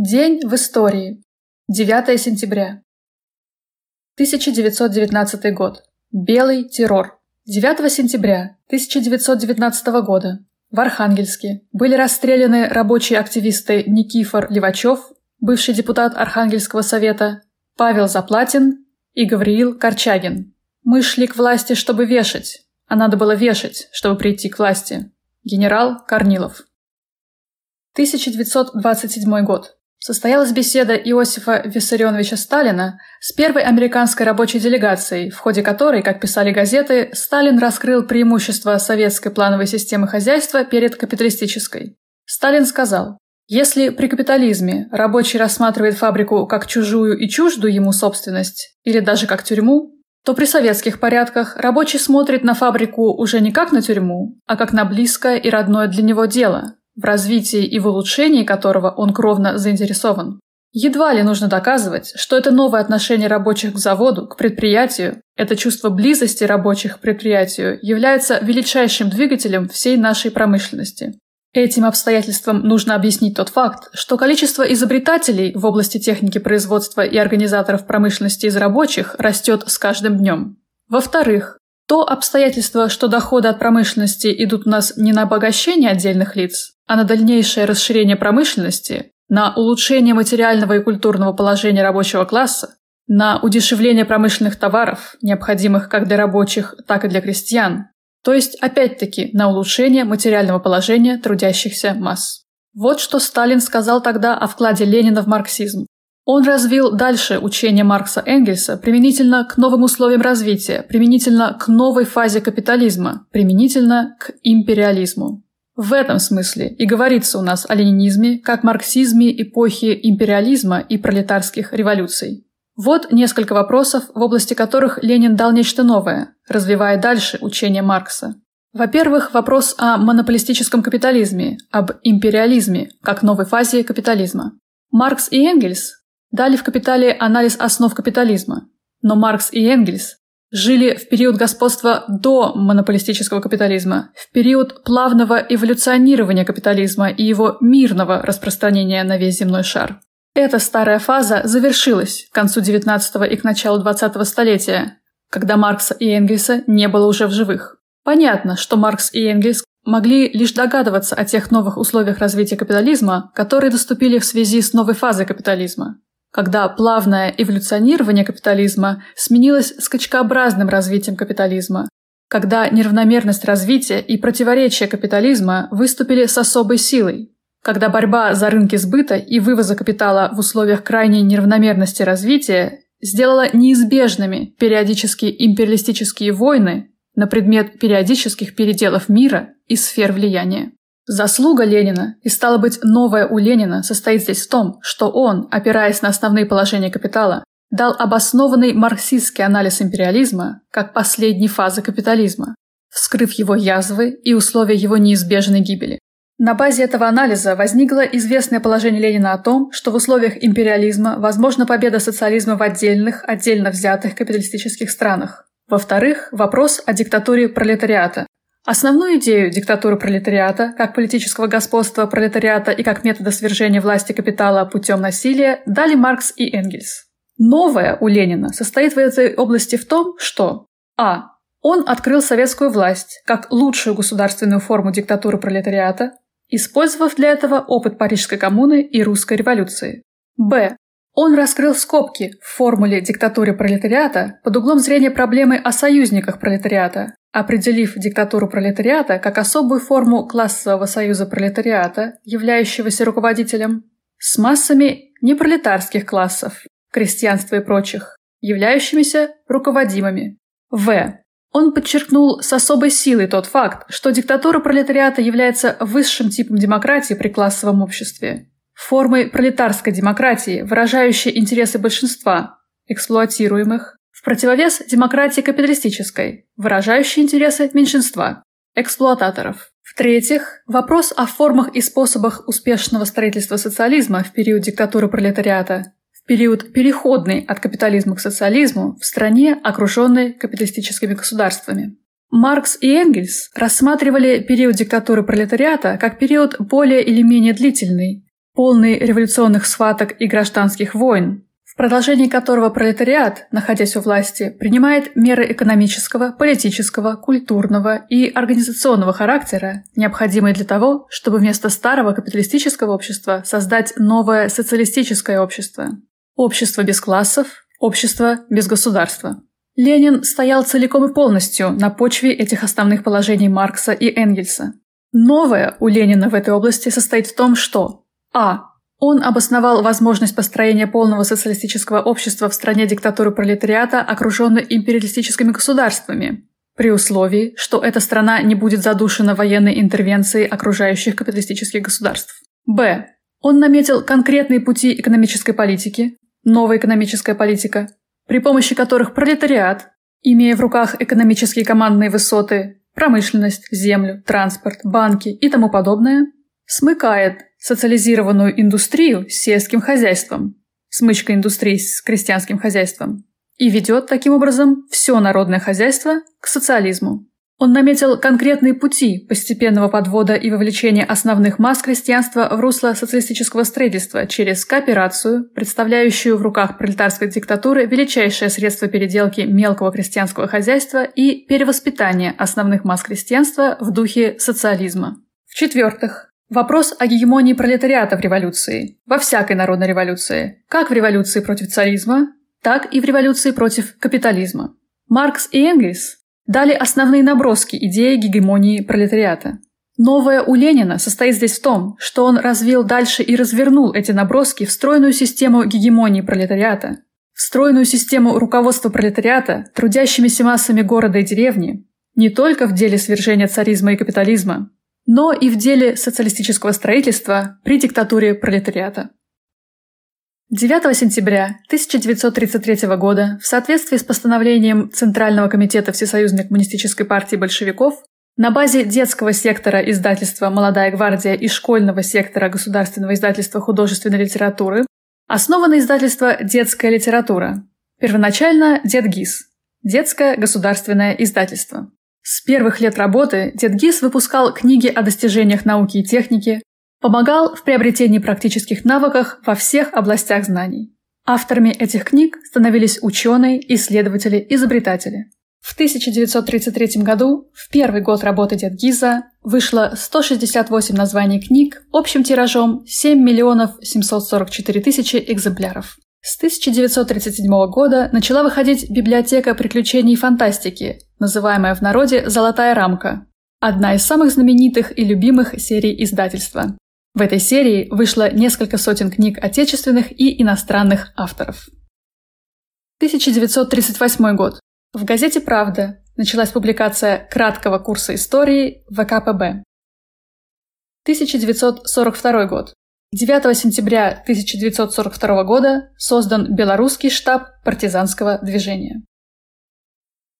День в истории. 9 сентября. 1919 год. Белый террор. 9 сентября 1919 года в Архангельске были расстреляны рабочие активисты Никифор Левачев, бывший депутат Архангельского совета, Павел Заплатин и Гавриил Корчагин. Мы шли к власти, чтобы вешать, а надо было вешать, чтобы прийти к власти. Генерал Корнилов. 1927 год состоялась беседа Иосифа Виссарионовича Сталина с первой американской рабочей делегацией, в ходе которой, как писали газеты, Сталин раскрыл преимущества советской плановой системы хозяйства перед капиталистической. Сталин сказал, если при капитализме рабочий рассматривает фабрику как чужую и чуждую ему собственность, или даже как тюрьму, то при советских порядках рабочий смотрит на фабрику уже не как на тюрьму, а как на близкое и родное для него дело, в развитии и в улучшении которого он кровно заинтересован. Едва ли нужно доказывать, что это новое отношение рабочих к заводу, к предприятию, это чувство близости рабочих к предприятию является величайшим двигателем всей нашей промышленности. Этим обстоятельством нужно объяснить тот факт, что количество изобретателей в области техники производства и организаторов промышленности из рабочих растет с каждым днем. Во-вторых, то обстоятельство, что доходы от промышленности идут у нас не на обогащение отдельных лиц, а на дальнейшее расширение промышленности, на улучшение материального и культурного положения рабочего класса, на удешевление промышленных товаров, необходимых как для рабочих, так и для крестьян, то есть, опять-таки, на улучшение материального положения трудящихся масс. Вот что Сталин сказал тогда о вкладе Ленина в марксизм. Он развил дальше учение Маркса Энгельса применительно к новым условиям развития, применительно к новой фазе капитализма, применительно к империализму. В этом смысле и говорится у нас о ленинизме как марксизме эпохи империализма и пролетарских революций. Вот несколько вопросов, в области которых Ленин дал нечто новое, развивая дальше учение Маркса. Во-первых, вопрос о монополистическом капитализме, об империализме, как новой фазе капитализма. Маркс и Энгельс дали в «Капитале» анализ основ капитализма. Но Маркс и Энгельс жили в период господства до монополистического капитализма, в период плавного эволюционирования капитализма и его мирного распространения на весь земной шар. Эта старая фаза завершилась к концу XIX и к началу XX столетия, когда Маркса и Энгельса не было уже в живых. Понятно, что Маркс и Энгельс могли лишь догадываться о тех новых условиях развития капитализма, которые наступили в связи с новой фазой капитализма когда плавное эволюционирование капитализма сменилось скачкообразным развитием капитализма, когда неравномерность развития и противоречия капитализма выступили с особой силой, когда борьба за рынки сбыта и вывоза капитала в условиях крайней неравномерности развития сделала неизбежными периодические империалистические войны на предмет периодических переделов мира и сфер влияния. Заслуга Ленина, и стало быть, новое у Ленина, состоит здесь в том, что он, опираясь на основные положения капитала, дал обоснованный марксистский анализ империализма как последней фазы капитализма, вскрыв его язвы и условия его неизбежной гибели. На базе этого анализа возникло известное положение Ленина о том, что в условиях империализма возможна победа социализма в отдельных, отдельно взятых капиталистических странах. Во-вторых, вопрос о диктатуре пролетариата, Основную идею диктатуры пролетариата, как политического господства пролетариата и как метода свержения власти капитала путем насилия, дали Маркс и Энгельс. Новое у Ленина состоит в этой области в том, что а. Он открыл советскую власть как лучшую государственную форму диктатуры пролетариата, использовав для этого опыт Парижской коммуны и русской революции. Б. Он раскрыл скобки в формуле диктатуры пролетариата под углом зрения проблемы о союзниках пролетариата, определив диктатуру пролетариата как особую форму классового союза пролетариата, являющегося руководителем, с массами непролетарских классов, крестьянства и прочих, являющимися руководимыми. В. Он подчеркнул с особой силой тот факт, что диктатура пролетариата является высшим типом демократии при классовом обществе, формой пролетарской демократии, выражающей интересы большинства, эксплуатируемых, в противовес демократии капиталистической, выражающей интересы меньшинства, эксплуататоров. В-третьих, вопрос о формах и способах успешного строительства социализма в период диктатуры пролетариата, в период переходный от капитализма к социализму в стране, окруженной капиталистическими государствами. Маркс и Энгельс рассматривали период диктатуры пролетариата как период более или менее длительный, полный революционных сваток и гражданских войн, продолжении которого пролетариат, находясь у власти, принимает меры экономического, политического, культурного и организационного характера, необходимые для того, чтобы вместо старого капиталистического общества создать новое социалистическое общество. Общество без классов, общество без государства. Ленин стоял целиком и полностью на почве этих основных положений Маркса и Энгельса. Новое у Ленина в этой области состоит в том, что а. Он обосновал возможность построения полного социалистического общества в стране диктатуры пролетариата, окруженной империалистическими государствами, при условии, что эта страна не будет задушена военной интервенцией окружающих капиталистических государств. Б. Он наметил конкретные пути экономической политики, новая экономическая политика, при помощи которых пролетариат, имея в руках экономические командные высоты, промышленность, землю, транспорт, банки и тому подобное, смыкает социализированную индустрию с сельским хозяйством, смычка индустрии с крестьянским хозяйством, и ведет таким образом все народное хозяйство к социализму. Он наметил конкретные пути постепенного подвода и вовлечения основных масс крестьянства в русло социалистического строительства через кооперацию, представляющую в руках пролетарской диктатуры величайшее средство переделки мелкого крестьянского хозяйства и перевоспитания основных масс крестьянства в духе социализма. В-четвертых, вопрос о гегемонии пролетариата в революции, во всякой народной революции, как в революции против царизма, так и в революции против капитализма. Маркс и Энгельс дали основные наброски идеи гегемонии пролетариата. Новое у Ленина состоит здесь в том, что он развил дальше и развернул эти наброски в стройную систему гегемонии пролетариата, в стройную систему руководства пролетариата трудящимися массами города и деревни, не только в деле свержения царизма и капитализма, но и в деле социалистического строительства при диктатуре пролетариата. 9 сентября 1933 года в соответствии с постановлением Центрального комитета Всесоюзной коммунистической партии большевиков на базе детского сектора издательства «Молодая гвардия» и школьного сектора Государственного издательства художественной литературы основано издательство «Детская литература», первоначально «Детгиз» – Детское государственное издательство. С первых лет работы Дедгиз выпускал книги о достижениях науки и техники, Помогал в приобретении практических навыков во всех областях знаний. Авторами этих книг становились ученые, исследователи, изобретатели. В 1933 году, в первый год работы Дед Гиза, вышло 168 названий книг общим тиражом 7 миллионов 744 тысячи экземпляров. С 1937 года начала выходить библиотека приключений и фантастики, называемая в народе «Золотая рамка», одна из самых знаменитых и любимых серий издательства. В этой серии вышло несколько сотен книг отечественных и иностранных авторов. 1938 год. В газете «Правда» началась публикация краткого курса истории ВКПБ. 1942 год. 9 сентября 1942 года создан Белорусский штаб партизанского движения.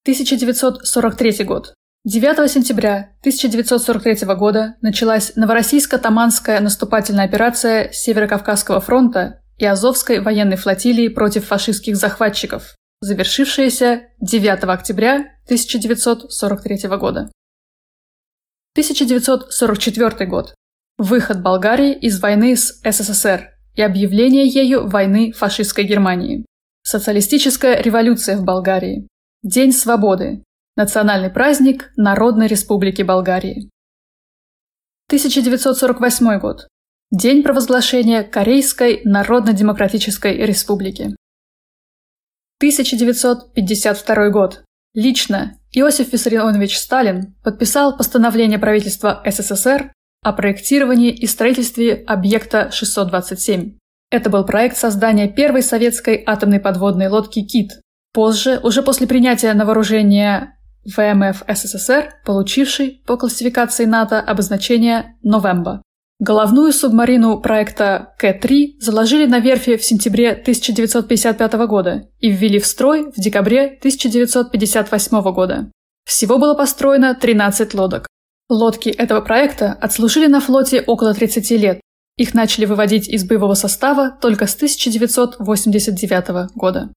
1943 год. 9 сентября 1943 года началась Новороссийско-Таманская наступательная операция Северо-Кавказского фронта и Азовской военной флотилии против фашистских захватчиков, завершившаяся 9 октября 1943 года. 1944 год. Выход Болгарии из войны с СССР и объявление ею войны фашистской Германии. Социалистическая революция в Болгарии. День свободы. Национальный праздник Народной Республики Болгарии. 1948 год. День провозглашения Корейской Народно-Демократической Республики. 1952 год. Лично Иосиф Виссарионович Сталин подписал постановление правительства СССР о проектировании и строительстве объекта 627. Это был проект создания первой советской атомной подводной лодки «Кит». Позже, уже после принятия на вооружение ВМФ СССР, получивший по классификации НАТО обозначение «Новемба». Головную субмарину проекта К-3 заложили на верфи в сентябре 1955 года и ввели в строй в декабре 1958 года. Всего было построено 13 лодок. Лодки этого проекта отслужили на флоте около 30 лет. Их начали выводить из боевого состава только с 1989 года.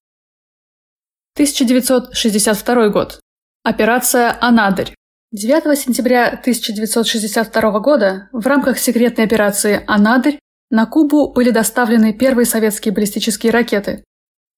1962 год. Операция «Анадырь». 9 сентября 1962 года в рамках секретной операции «Анадырь» на Кубу были доставлены первые советские баллистические ракеты.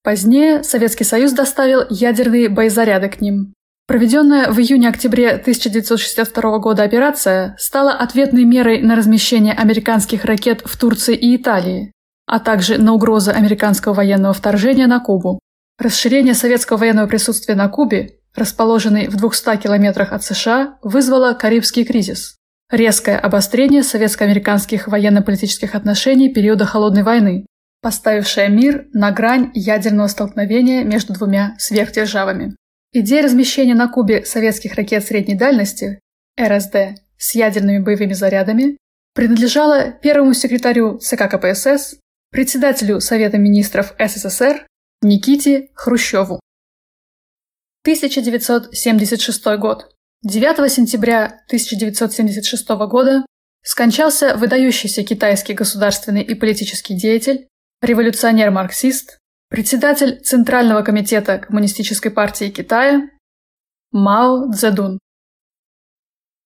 Позднее Советский Союз доставил ядерные боезаряды к ним. Проведенная в июне-октябре 1962 года операция стала ответной мерой на размещение американских ракет в Турции и Италии, а также на угрозы американского военного вторжения на Кубу. Расширение советского военного присутствия на Кубе, расположенной в 200 километрах от США, вызвало Карибский кризис. Резкое обострение советско-американских военно-политических отношений периода Холодной войны, поставившее мир на грань ядерного столкновения между двумя сверхдержавами. Идея размещения на Кубе советских ракет средней дальности, РСД, с ядерными боевыми зарядами, принадлежала первому секретарю ЦК КПСС, председателю Совета министров СССР Никите Хрущеву. 1976 год. 9 сентября 1976 года скончался выдающийся китайский государственный и политический деятель, революционер-марксист, председатель Центрального комитета Коммунистической партии Китая Мао Цзэдун.